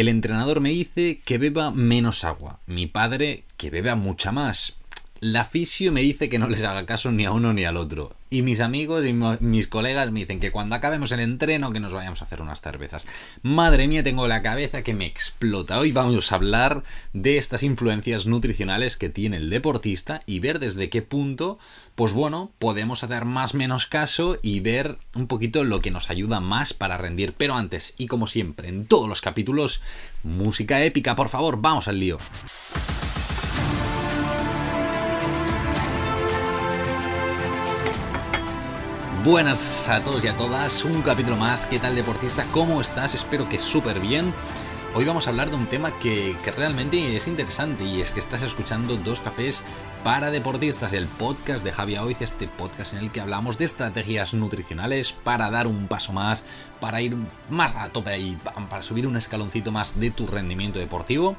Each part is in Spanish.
El entrenador me dice que beba menos agua. Mi padre que beba mucha más. La fisio me dice que no les haga caso ni a uno ni al otro. Y mis amigos y mis colegas me dicen que cuando acabemos el entreno que nos vayamos a hacer unas cervezas. Madre mía, tengo la cabeza que me explota. Hoy vamos a hablar de estas influencias nutricionales que tiene el deportista y ver desde qué punto, pues bueno, podemos hacer más menos caso y ver un poquito lo que nos ayuda más para rendir. Pero antes, y como siempre, en todos los capítulos, música épica, por favor, vamos al lío. Buenas a todos y a todas, un capítulo más. ¿Qué tal deportista? ¿Cómo estás? Espero que súper bien. Hoy vamos a hablar de un tema que, realmente es interesante y es que estás escuchando Dos Cafés para Deportistas, el podcast de Javier Oiz, este podcast en el que hablamos de estrategias nutricionales para dar un paso más, para ir más a tope y para subir un escaloncito más de tu rendimiento deportivo.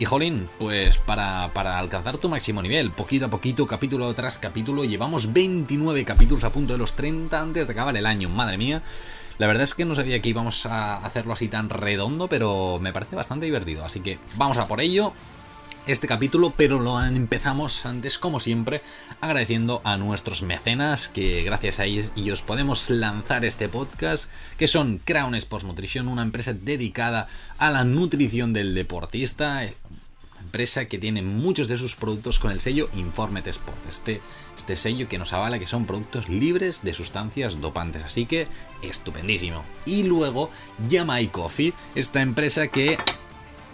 Y jolín, pues para, alcanzar tu máximo nivel, poquito a poquito, capítulo tras capítulo, llevamos 29 capítulos a punto de los 30 antes de acabar el año, madre mía. La verdad es que no sabía que íbamos a hacerlo así tan redondo, pero me parece bastante divertido, así que vamos a por ello este capítulo, pero lo empezamos antes, como siempre, agradeciendo a nuestros mecenas, que gracias a ellos podemos lanzar este podcast, que son Crown Sports Nutrition, una empresa dedicada a la nutrición del deportista, empresa que tiene muchos de sus productos con el sello Informet Sport, este, este sello que nos avala que son productos libres de sustancias dopantes, así que estupendísimo. Y luego Yamai Coffee, esta empresa que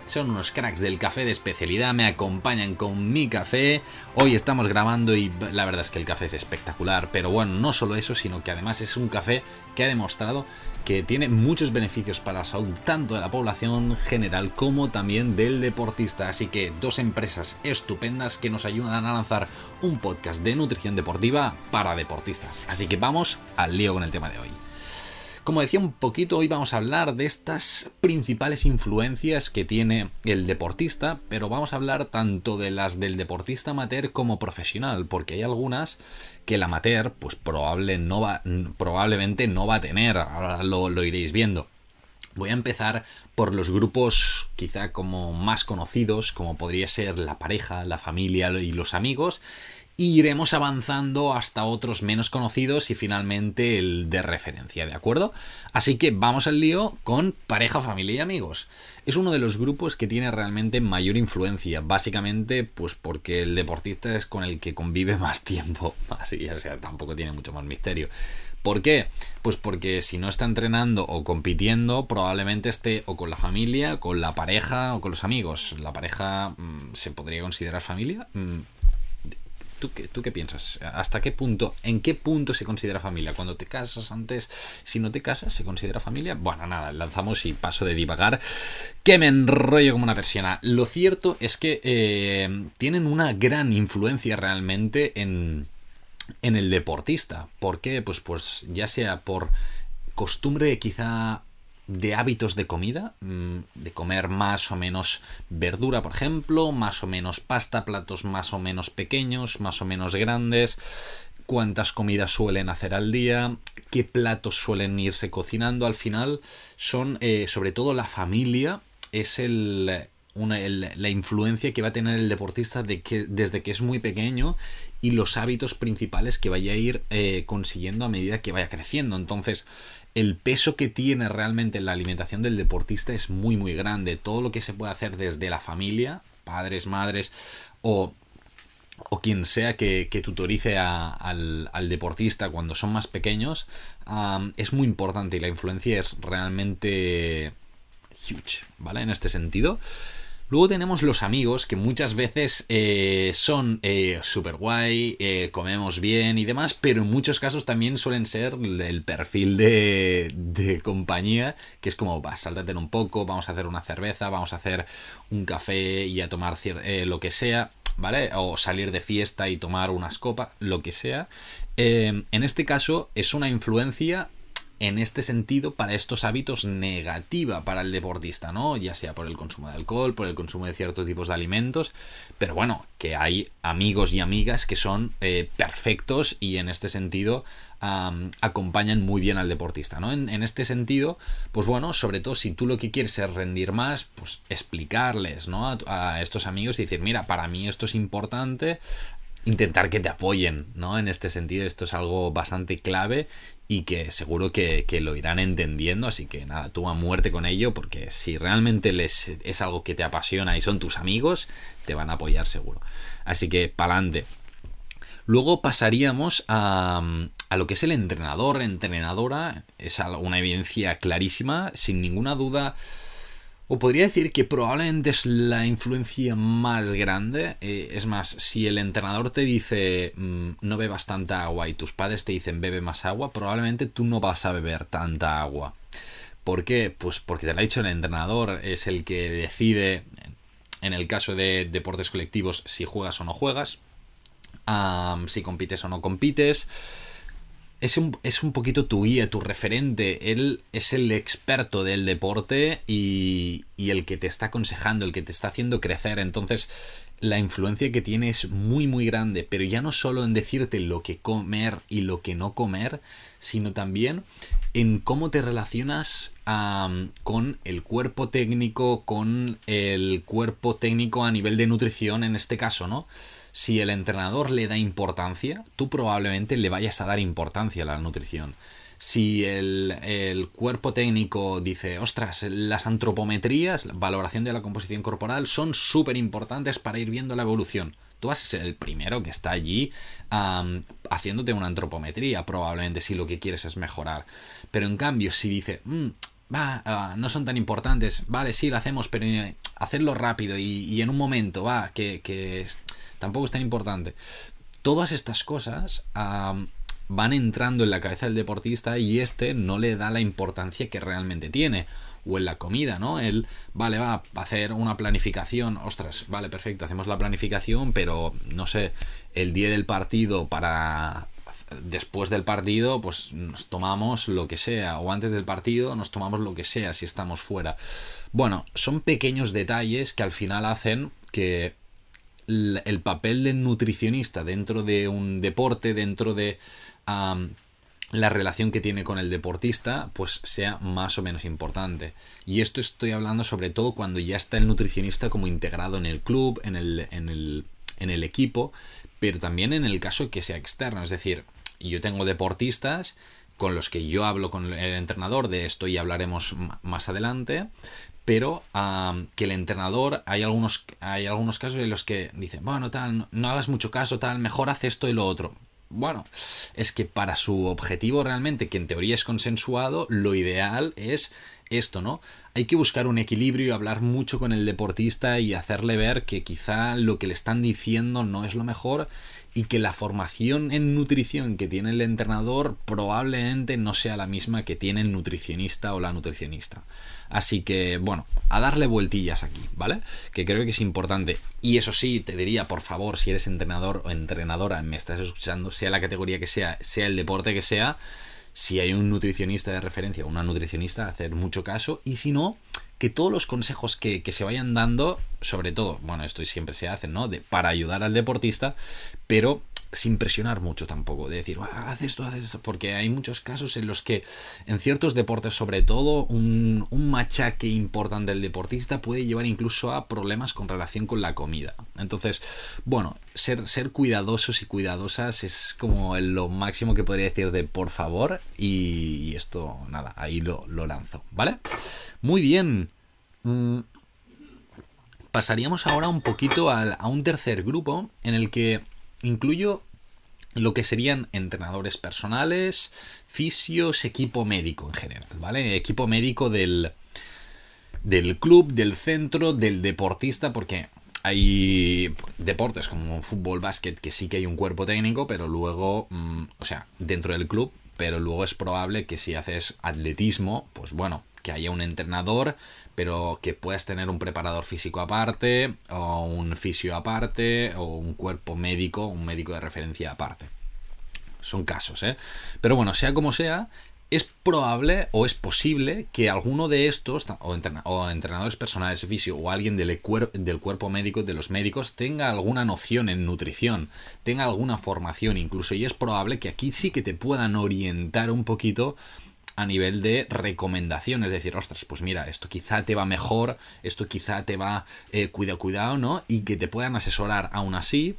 son unos cracks del café de especialidad, me acompañan con mi café. Hoy estamos grabando y la verdad es que el café es espectacular, pero bueno, no solo eso, sino que además es un café que ha demostrado que tiene muchos beneficios para la salud tanto de la población general como también del deportista. Así que dos empresas estupendas que nos ayudan a lanzar un podcast de nutrición deportiva para deportistas. Así que vamos al lío con el tema de hoy. Como decía un poquito, hoy vamos a hablar de estas principales influencias que tiene el deportista, pero vamos a hablar tanto de las del deportista amateur como profesional, porque hay algunas que el amateur pues probable no va, probablemente no va a tener, ahora lo, lo iréis viendo. Voy a empezar por los grupos quizá como más conocidos, como podría ser la pareja, la familia y los amigos, iremos avanzando hasta otros menos conocidos y finalmente el de referencia, ¿de acuerdo? Así que vamos al lío con pareja, familia y amigos. Es uno de los grupos que tiene realmente mayor influencia, básicamente pues porque el deportista es con el que convive más tiempo, así, o sea, tampoco tiene mucho más misterio. ¿Por qué? Pues porque si no está entrenando o compitiendo, probablemente esté o con la familia, con la pareja o con los amigos. La pareja mm, se podría considerar familia. ¿Tú qué, ¿Tú qué piensas? ¿Hasta qué punto, en qué punto se considera familia? Cuando te casas antes, si no te casas, ¿se considera familia? Bueno, nada, lanzamos y paso de divagar, que me enrollo como una persiana. Lo cierto es que eh, tienen una gran influencia realmente en, en el deportista. ¿Por qué? Pues, pues ya sea por costumbre quizá de hábitos de comida, mm, de comer más o menos verdura, por ejemplo, más o menos pasta, platos más o menos pequeños, más o menos grandes, cuántas comidas suelen hacer al día, qué platos suelen irse cocinando, al final son eh, sobre todo la familia, es el, la influencia que va a tener el deportista desde que es muy pequeño y los hábitos principales que vaya a ir eh, consiguiendo a medida que vaya creciendo. Entonces, el peso que tiene realmente la alimentación del deportista es muy muy grande. Todo lo que se puede hacer desde la familia, padres, madres o, o quien sea que, tutorice al, deportista cuando son más pequeños es muy importante y la influencia es realmente huge, ¿vale? En este sentido. Luego tenemos los amigos que muchas veces eh, son eh, super guay, eh, comemos bien y demás, pero en muchos casos también suelen ser el perfil de, de compañía, que es como, va, sáltate un poco, vamos a hacer una cerveza, vamos a hacer un café y a tomar lo que sea, ¿vale? O salir de fiesta y tomar unas copas, lo que sea. en este caso es una influencia en este sentido para estos hábitos negativa para el deportista, ¿no? Ya sea por el consumo de alcohol, por el consumo de ciertos tipos de alimentos, pero bueno, que hay amigos y amigas que son eh, perfectos y en este sentido acompañan muy bien al deportista, ¿no? En, este sentido, pues bueno, sobre todo si tú lo que quieres es rendir más, pues explicarles, ¿no? A estos amigos y decir, mira, para mí esto es importante, intentar que te apoyen, ¿no? En este sentido, esto es algo bastante clave y que seguro que, lo irán entendiendo, así que nada, tú a muerte con ello, porque si realmente les es algo que te apasiona y son tus amigos, te van a apoyar seguro. Así que pa'lante. Luego pasaríamos a, a lo que es el entrenador, entrenadora, es una evidencia clarísima, sin ninguna duda o podría decir que probablemente es la influencia más grande. Eh, es más, si el entrenador te dice mm, no bebas tanta agua y tus padres te dicen bebe más agua, probablemente tú no vas a beber tanta agua. ¿Por qué? Pues porque te lo ha dicho el entrenador, es el que decide, en el caso de deportes colectivos, si juegas o no juegas, si compites o no compites es un, es un poquito tu guía, tu referente. Él es el experto del deporte y, y, el que te está aconsejando, el que te está haciendo crecer. Entonces, la influencia que tiene es muy, muy grande. Pero ya no solo en decirte lo que comer y lo que no comer, sino también en cómo te relacionas con el cuerpo técnico, con el cuerpo técnico a nivel de nutrición en este caso, ¿no? Si el entrenador le da importancia, tú probablemente le vayas a dar importancia a la nutrición. Si el, cuerpo técnico dice, ostras, las antropometrías, valoración de la composición corporal, son súper importantes para ir viendo la evolución. Tú vas a ser el primero que está allí haciéndote una antropometría, probablemente, si lo que quieres es mejorar. Pero en cambio, si dice, mm, va, ah, no son tan importantes, vale, sí, lo hacemos, pero eh, hacerlo rápido y, en un momento, va, que, que tampoco es tan importante. Todas estas cosas van entrando en la cabeza del deportista y este no le da la importancia que realmente tiene. O en la comida, ¿no? Él, vale, va a hacer una planificación, ostras, vale, perfecto, hacemos la planificación, pero no sé, el día del partido para después del partido, pues nos tomamos lo que sea, o antes del partido nos tomamos lo que sea si estamos fuera. Bueno, son pequeños detalles que al final hacen que el papel del nutricionista dentro de un deporte, dentro de la relación que tiene con el deportista, pues sea más o menos importante. Y esto estoy hablando sobre todo cuando ya está el nutricionista como integrado en el club, en el, en el, en el equipo, pero también en el caso que sea externo. Es decir, yo tengo deportistas con los que yo hablo con el entrenador de esto y hablaremos más adelante, pero que el entrenador, hay algunos, hay algunos casos en los que dicen, bueno, tal, no, hagas mucho caso, tal, mejor haz esto y lo otro. Bueno, es que para su objetivo realmente, que en teoría es consensuado, lo ideal es esto, ¿no? Hay que buscar un equilibrio y hablar mucho con el deportista y hacerle ver que quizá lo que le están diciendo no es lo mejor y que la formación en nutrición que tiene el entrenador probablemente no sea la misma que tiene el nutricionista o la nutricionista. Así que, bueno, a darle vueltillas aquí, ¿vale? Que creo que es importante. Y eso sí, te diría, por favor, si eres entrenador o entrenadora, me estás escuchando, sea la categoría que sea, sea el deporte que sea, si hay un nutricionista de referencia o una nutricionista, hacer mucho caso. Y si no, que todos los consejos que, se vayan dando, sobre todo, bueno, esto siempre se hace, ¿no? De, para ayudar al deportista, pero sin presionar mucho tampoco, de decir, haz esto, haz esto, porque hay muchos casos en los que en ciertos deportes, sobre todo, un, un, machaque importante del deportista puede llevar incluso a problemas con relación con la comida. Entonces, bueno, ser, ser cuidadosos y cuidadosas es como lo máximo que podría decir de por favor y, esto, nada, ahí lo, lo lanzo, ¿vale? Muy bien. Mm, pasaríamos ahora un poquito a un tercer grupo en el que incluyo lo que serían entrenadores personales, fisios, equipo médico en general, ¿vale? Equipo médico del, del club, del centro, del deportista, porque hay deportes como fútbol, básquet, que sí que hay un cuerpo técnico, pero luego, mm, o sea, dentro del club, pero luego es probable que si haces atletismo, pues bueno, que haya un entrenador, pero que puedas tener un preparador físico aparte, o un fisio aparte, o un cuerpo médico, un médico de referencia aparte. Son casos, ¿eh? Pero bueno, sea como sea, es probable o es posible que alguno de estos, o, entrenadores personales de fisio, o alguien del, del, cuerpo médico, de los médicos, tenga alguna noción en nutrición, tenga alguna formación incluso, y es probable que aquí sí que te puedan orientar un poquito a nivel de recomendación, es decir, ostras, pues mira, esto quizá te va mejor, esto quizá te va, eh, cuidado, cuidado, ¿no? Y que te puedan asesorar aún así.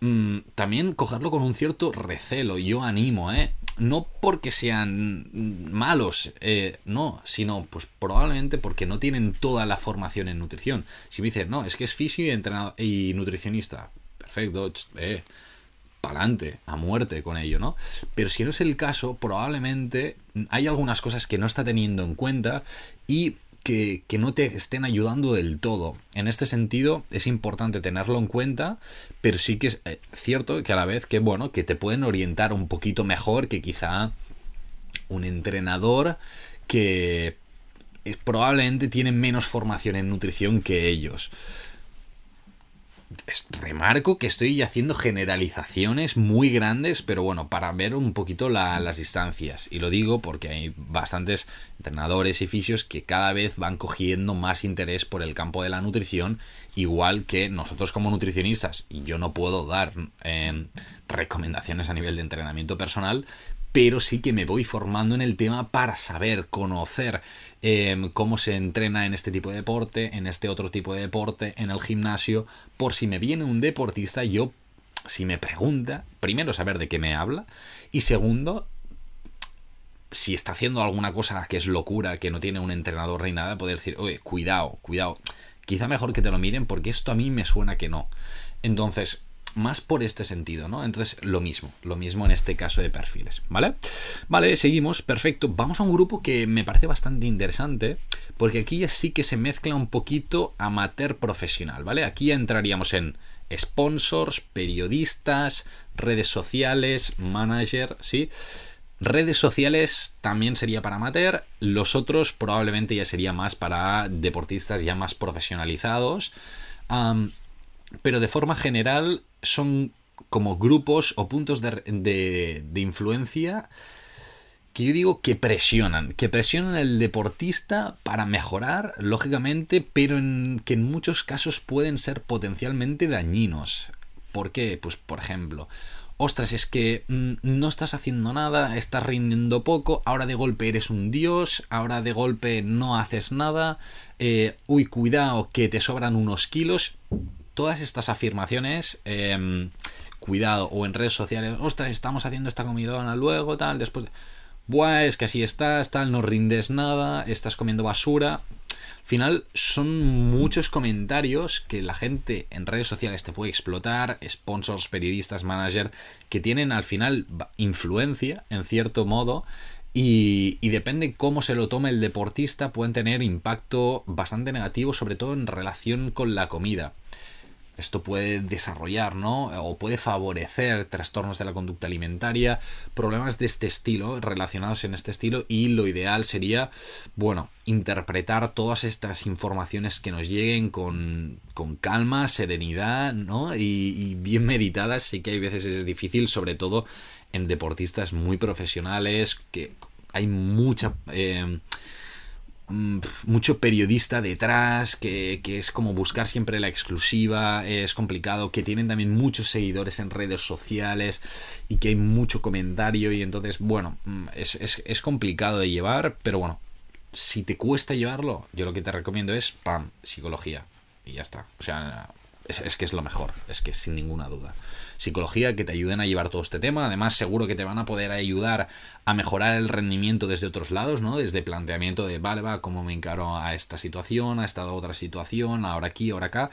Mm, también cogerlo con un cierto recelo, yo animo, ¿eh? No porque sean malos, eh, no, sino pues probablemente porque no tienen toda la formación en nutrición. Si me dicen, no, es que es fisio y, entrenador, y nutricionista, perfecto, eh, adelante, a muerte con ello, ¿no? Pero si no es el caso, probablemente hay algunas cosas que no está teniendo en cuenta y que, no te estén ayudando del todo. En este sentido, es importante tenerlo en cuenta, pero sí que es eh, cierto que a la vez que, bueno, que te pueden orientar un poquito mejor que quizá un entrenador que probablemente tiene menos formación en nutrición que ellos remarco que estoy haciendo generalizaciones muy grandes, pero bueno, para ver un poquito las distancias. Y lo digo porque hay bastantes entrenadores y fisios que cada vez van cogiendo más interés por el campo de la nutrición, igual que nosotros como nutricionistas. Yo no puedo dar eh, recomendaciones a nivel de entrenamiento personal, pero sí que me voy formando en el tema para saber, conocer em, cómo se entrena en este tipo de deporte, en este otro tipo de deporte, en el gimnasio, por si me viene un deportista, yo, si me pregunta, primero saber de qué me habla y segundo, si está haciendo alguna cosa que es locura, que no tiene un entrenador ni nada, poder decir, oye, cuidado, cuidado, quizá mejor que te lo miren porque esto a mí me suena que no. Entonces, más por este sentido, ¿no? Entonces, lo mismo, lo mismo en este caso de perfiles, ¿vale? Vale, seguimos, perfecto. Vamos a un grupo que me parece bastante interesante, porque aquí ya sí que se mezcla un poquito amateur profesional, ¿vale? Aquí entraríamos en sponsors, periodistas, redes sociales, manager, ¿sí? Redes sociales también sería para amateur, los otros probablemente ya sería más para deportistas ya más profesionalizados. Pero de forma general son como grupos o puntos de, influencia que yo digo que presionan, que presionan al deportista para mejorar, lógicamente, pero que en muchos casos pueden ser potencialmente dañinos. ¿Por qué? Pues por ejemplo, ostras, es que mm, no estás haciendo nada, estás rindiendo poco, ahora de golpe eres un dios, ahora de golpe no haces nada, eh, uy, cuidado que te sobran unos kilos todas estas afirmaciones, em, cuidado, o en redes sociales, ostras, estamos haciendo esta comidona luego, tal, después, buah, es que así estás, tal, no rindes nada, estás comiendo basura. Al final son muchos comentarios que la gente en redes sociales te puede explotar, sponsors, periodistas, manager, que tienen al final influencia, en cierto modo, y, y, depende cómo se lo tome el deportista, pueden tener impacto bastante negativo, sobre todo en relación con la comida esto puede desarrollar, ¿no? O puede favorecer trastornos de la conducta alimentaria, problemas de este estilo, relacionados en este estilo, y lo ideal sería, bueno, interpretar todas estas informaciones que nos lleguen con, con calma, serenidad, ¿no? Y, bien meditadas, sí que hay veces es difícil, sobre todo en deportistas muy profesionales, que hay mucha... Eh, mucho periodista detrás, que, es como buscar siempre la exclusiva, es complicado, que tienen también muchos seguidores en redes sociales y que hay mucho comentario y entonces, bueno, mm, es, es complicado de llevar, pero bueno, si te cuesta llevarlo, yo lo que te recomiendo es, ¡pam!, psicología. Y ya está. O sea, es, que es lo mejor, es que sin ninguna duda. Psicología que te ayuden a llevar todo este tema, además seguro que te van a poder ayudar a mejorar el rendimiento desde otros lados, ¿no? Desde planteamiento de, vale, va, cómo me encaro a esta situación, a esta otra situación, ahora aquí, ahora acá,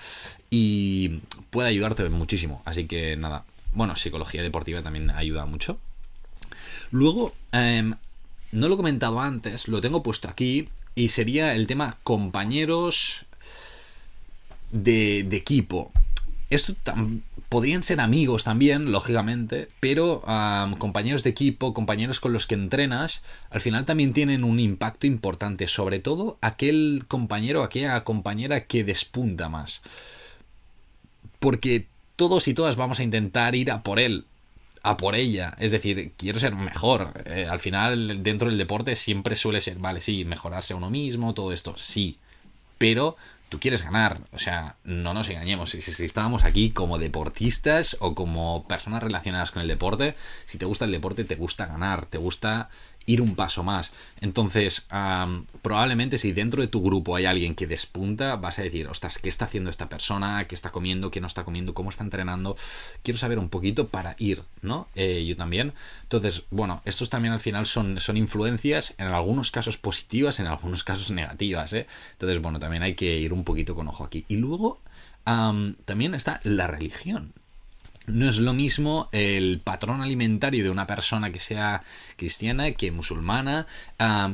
y puede ayudarte muchísimo. Así que nada, bueno, psicología deportiva también ayuda mucho. Luego, em, no lo he comentado antes, lo tengo puesto aquí, y sería el tema compañeros de, equipo. Esto podrían ser amigos también, lógicamente, pero compañeros de equipo, compañeros con los que entrenas, al final también tienen un impacto importante, sobre todo aquel compañero, aquella compañera que despunta más. Porque todos y todas vamos a intentar ir a por él. a por ella. Es decir, quiero ser mejor. Eh, al final, dentro del deporte siempre suele ser, vale, sí, mejorarse a uno mismo, todo esto, sí. Pero tú quieres ganar. O sea, no nos engañemos. Si, si, estábamos aquí como deportistas o como personas relacionadas con el deporte, si te gusta el deporte, te gusta ganar, te gusta ir un paso más. Entonces, probablemente si dentro de tu grupo hay alguien que despunta, vas a decir, ostras, ¿qué está haciendo esta persona? ¿Qué está comiendo? ¿Qué no está comiendo? ¿Cómo está entrenando? Quiero saber un poquito para ir, ¿no? Eh, yo también. Entonces, bueno, estos también al final son, son influencias, en algunos casos positivas, en algunos casos negativas, ¿eh? Entonces, bueno, también hay que ir un poquito con ojo aquí. Y luego, también está la religión. No es lo mismo el patrón alimentario de una persona que sea cristiana, que musulmana,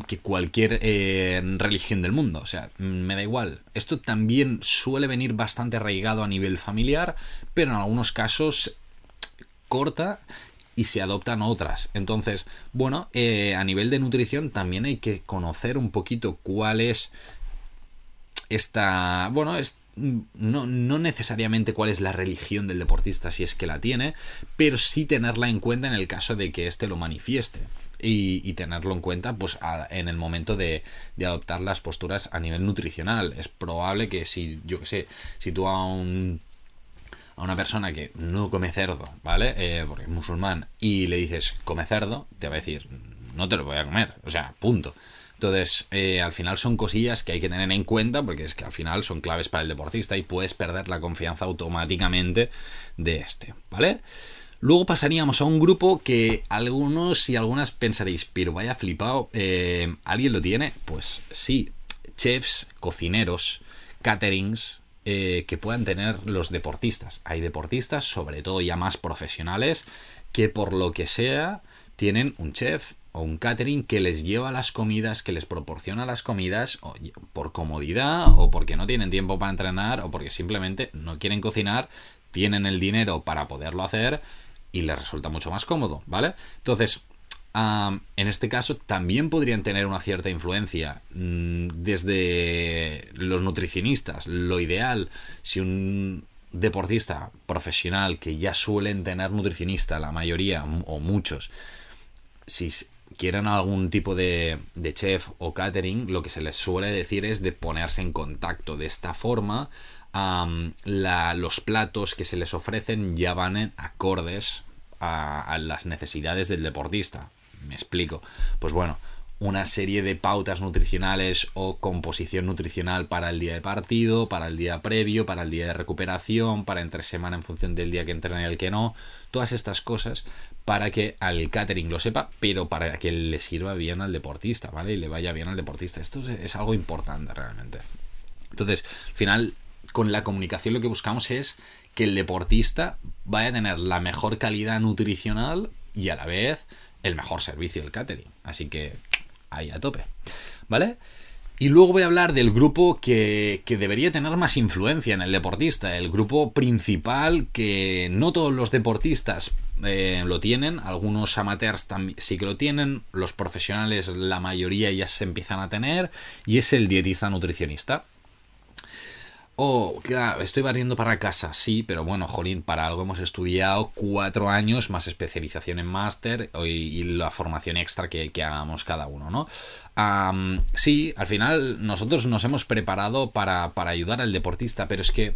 que cualquier eh, religión del mundo. O sea, me da igual. Esto también suele venir bastante arraigado a nivel familiar, pero en algunos casos corta y se adoptan otras. Entonces, bueno, eh, a nivel de nutrición también hay que conocer un poquito cuál es esta, bueno, es, no, no, necesariamente cuál es la religión del deportista, si es que la tiene, pero sí tenerla en cuenta en el caso de que éste lo manifieste. Y, tenerlo en cuenta pues en el momento de, adoptar las posturas a nivel nutricional. Es probable que si, yo que sé, si tú a un a una persona que no come cerdo, ¿vale? Eh, porque es musulmán, y le dices come cerdo, te va a decir no te lo voy a comer, o sea, punto. Entonces, eh, al final son cosillas que hay que tener en cuenta porque es que al final son claves para el deportista y puedes perder la confianza automáticamente de este, ¿vale? Luego pasaríamos a un grupo que algunos y algunas pensaréis, pero vaya flipado, eh, ¿alguien lo tiene? Pues sí, chefs, cocineros, caterings, eh, que puedan tener los deportistas. Hay deportistas, sobre todo ya más profesionales, que por lo que sea tienen un chef o un catering que les lleva las comidas, que les proporciona las comidas por comodidad o porque no tienen tiempo para entrenar o porque simplemente no quieren cocinar, tienen el dinero para poderlo hacer y les resulta mucho más cómodo, ¿vale? Entonces, en este caso también podrían tener una cierta influencia mm, desde los nutricionistas. Lo ideal, si un deportista profesional que ya suelen tener nutricionista, la mayoría o muchos, si quieren algún tipo de, chef o catering, lo que se les suele decir es de ponerse en contacto. De esta forma, los platos que se les ofrecen ya van en acordes a, las necesidades del deportista. Me explico. Pues bueno, una serie de pautas nutricionales o composición nutricional para el día de partido, para el día previo, para el día de recuperación, para entre semana en función del día que entrena y el que no, todas estas cosas para que al catering lo sepa, pero para que le sirva bien al deportista, ¿vale? Y le vaya bien al deportista. Esto es algo importante realmente. Entonces, al final, con la comunicación lo que buscamos es que el deportista vaya a tener la mejor calidad nutricional y a la vez el mejor servicio del catering. Así que ahí a tope. ¿Vale? Y luego voy a hablar del grupo que, debería tener más influencia en el deportista, el grupo principal que no todos los deportistas eh, lo tienen, algunos amateurs también sí que lo tienen, los profesionales la mayoría ya se empiezan a tener, y es el dietista nutricionista. Oh, claro, estoy barriendo para casa, sí, pero bueno, jolín, para algo hemos estudiado cuatro años más especialización en máster y, la formación extra que, hagamos cada uno, ¿no? sí, al final nosotros nos hemos preparado para, para ayudar al deportista, pero es que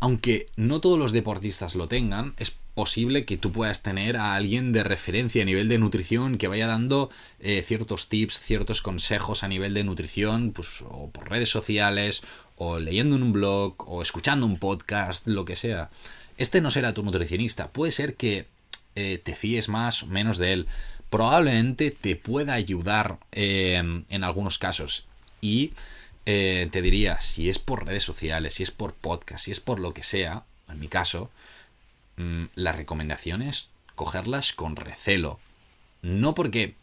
aunque no todos los deportistas lo tengan, es posible que tú puedas tener a alguien de referencia a nivel de nutrición que vaya dando eh, ciertos tips, ciertos consejos a nivel de nutrición, pues o por redes sociales, o leyendo en un blog, o escuchando un podcast, lo que sea. Este no será tu nutricionista, puede ser que eh, te fíes más o menos de él. Probablemente te pueda ayudar eh, en algunos casos. Y eh, te diría, si es por redes sociales, si es por podcast, si es por lo que sea, en mi caso, las recomendaciones cogerlas con recelo. No porque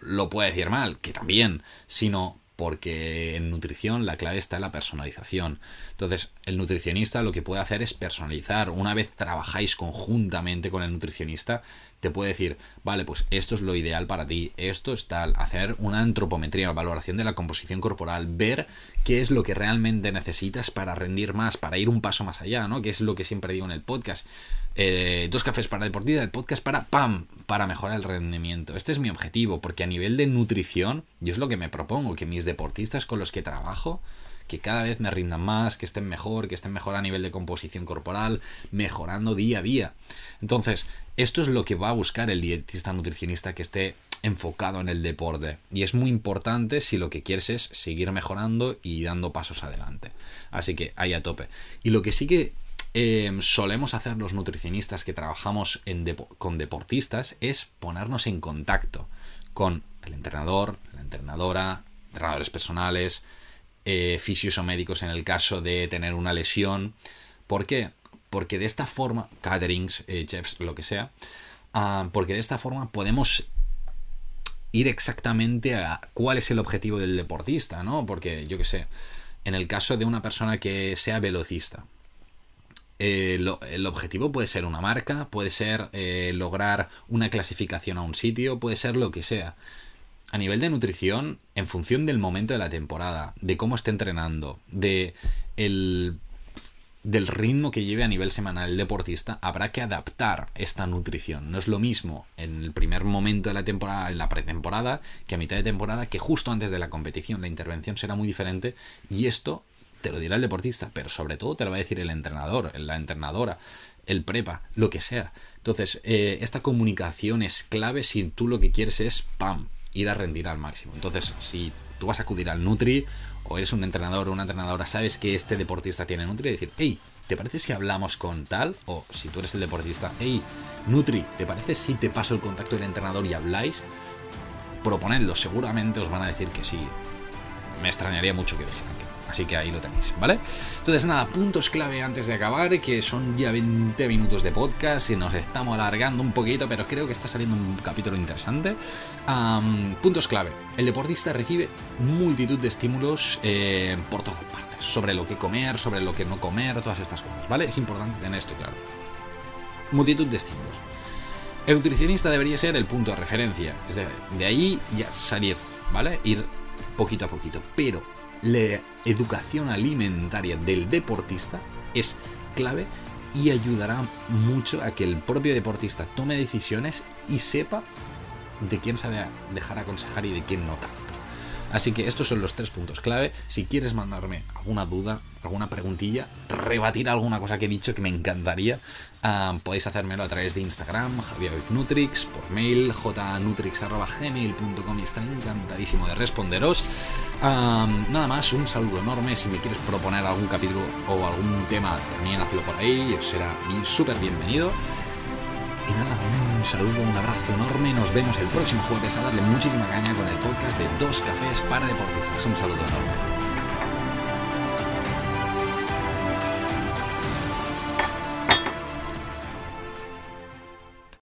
lo pueda decir mal, que también, sino porque en nutrición la clave está en la personalización. Entonces, el nutricionista lo que puede hacer es personalizar. Una vez trabajáis conjuntamente con el nutricionista, te puede decir, vale, pues esto es lo ideal para ti, esto es tal, hacer una antropometría, valoración de la composición corporal, ver qué es lo que realmente necesitas para rendir más, para ir un paso más allá, ¿no? Que es lo que siempre digo en el podcast. Eh, dos cafés para deportiva, el podcast para ¡pam! para mejorar el rendimiento. Este es mi objetivo, porque a nivel de nutrición, yo es lo que me propongo, que mis deportistas con los que trabajo, que cada vez me rindan más, que estén mejor, que estén mejor a nivel de composición corporal, mejorando día a día. Entonces, esto es lo que va a buscar el dietista nutricionista que esté enfocado en el deporte. Y es muy importante si lo que quieres es seguir mejorando y dando pasos adelante. Así que ahí a tope. Y lo que sí que eh, solemos hacer los nutricionistas que trabajamos con deportistas es ponernos en contacto con el entrenador, la entrenadora, entrenadores personales, eh, fisios o médicos en el caso de tener una lesión. ¿Por qué? Porque de esta forma, caterings, eh, chefs, lo que sea, ah, porque de esta forma podemos ir exactamente a cuál es el objetivo del deportista, ¿no? Porque yo qué sé, en el caso de una persona que sea velocista, eh, el objetivo puede ser una marca, puede ser lograr una clasificación a un sitio, puede ser lo que sea a nivel de nutrición, en función del momento de la temporada, de cómo esté entrenando, de el, del ritmo que lleve a nivel semanal el deportista, habrá que adaptar esta nutrición. No es lo mismo en el primer momento de la temporada, en la pretemporada, que a mitad de temporada, que justo antes de la competición. La intervención será muy diferente y esto te lo dirá el deportista, pero sobre todo te lo va a decir el entrenador, la entrenadora, el prepa, lo que sea. Entonces, eh, esta comunicación es clave si tú lo que quieres es, ¡pam!, ir a rendir al máximo. Entonces, si tú vas a acudir al Nutri o eres un entrenador o una entrenadora, sabes que este deportista tiene Nutri y decir, hey, ¿te parece si hablamos con tal? O si tú eres el deportista, hey, Nutri, ¿te parece si te paso el contacto del entrenador y habláis? Proponedlo, seguramente os van a decir que sí. Me extrañaría mucho que dijeran Así que ahí lo tenéis, ¿vale? Entonces nada, puntos clave antes de acabar, que son ya 20 minutos de podcast y nos estamos alargando un poquito, pero creo que está saliendo un capítulo interesante. puntos clave. El deportista recibe multitud de estímulos eh, por todas partes, sobre lo que comer, sobre lo que no comer, todas estas cosas, ¿vale? Es importante tener esto claro. Multitud de estímulos. El nutricionista debería ser el punto de referencia, es de, de ahí ya salir, ¿vale? Ir poquito a poquito, pero la educación alimentaria del deportista es clave y ayudará mucho a que el propio deportista tome decisiones y sepa de quién sabe dejar aconsejar y de quién no tanto. Así que estos son los tres puntos clave. Si quieres mandarme alguna duda, alguna preguntilla, rebatir alguna cosa que he dicho que me encantaría, ah, podéis hacérmelo a través de Instagram, Nutrix, por mail, jnutrix.gmail.com y estaré encantadísimo de responderos. Ah, nada más, un saludo enorme. Si me quieres proponer algún capítulo o algún tema, también hazlo por ahí, os será súper bienvenido. Y nada, un saludo, un abrazo enorme. Nos vemos el próximo jueves a darle muchísima caña con el podcast de Dos Cafés para Deportistas. Un saludo enorme.